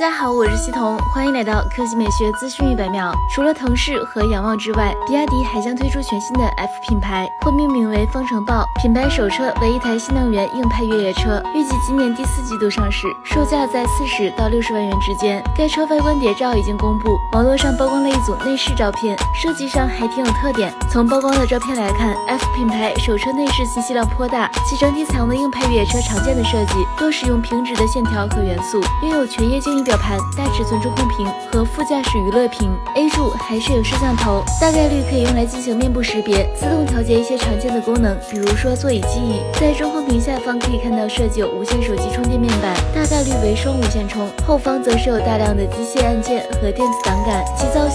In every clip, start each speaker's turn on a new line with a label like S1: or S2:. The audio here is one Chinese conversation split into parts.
S1: 大家好，我是西彤，欢迎来到科技美学资讯一百秒。除了腾势和仰望之外，比亚迪还将推出全新的 F 品牌，或命名为方程豹。品牌首车为一台新能源硬派越野车，预计今年第四季度上市，售价在四十到六十万元之间。该车外观谍照已经公布，网络上曝光了一组内饰照片，设计上还挺有特点。从曝光的照片来看，F 品牌首车内饰信息量颇大，其整体采用的硬派越野车常见的设计，多使用平直的线条和元素，拥有全液晶仪表。表盘、大尺寸中控屏和副驾驶娱乐屏，A 柱还是有摄像头，大概率可以用来进行面部识别，自动调节一些常见的功能，比如说座椅记忆。在中控屏下方可以看到设计有无线手机充电面板，大概率为双无线充。后方则是有大量的机械按键和电子档杆，其造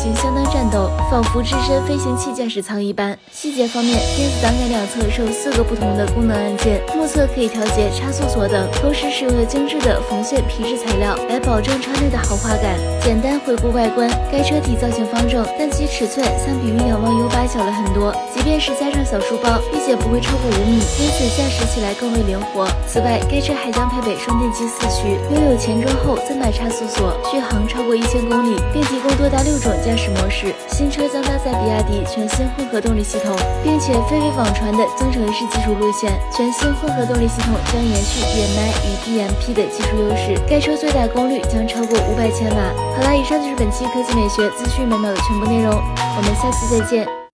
S1: 斗，仿佛置身飞行器驾驶舱一般。细节方面，电子档杆两侧设有四个不同的功能按键，目测可以调节差速锁等，同时使用了精致的缝线皮质材料来保证。车内的豪华感。简单回顾外观，该车体造型方正，但其尺寸相比于仰望 U8 小了很多。即便是加上小书包，并且不会超过五米，因此驾驶起来更为灵活。此外，该车还将配备双电机四驱，拥有前中后三把差速锁，续航超过一千公里，并提供多达六种驾驶模式。新车将搭载比亚迪全新混合动力系统，并且非为网传的增程式技术路线。全新混合动力系统将延续 DMI 与 DMP 的技术优势，该车最大功率将超。过五百千瓦。好啦，以上就是本期科技美学资讯每秒的全部内容，我们下期再见。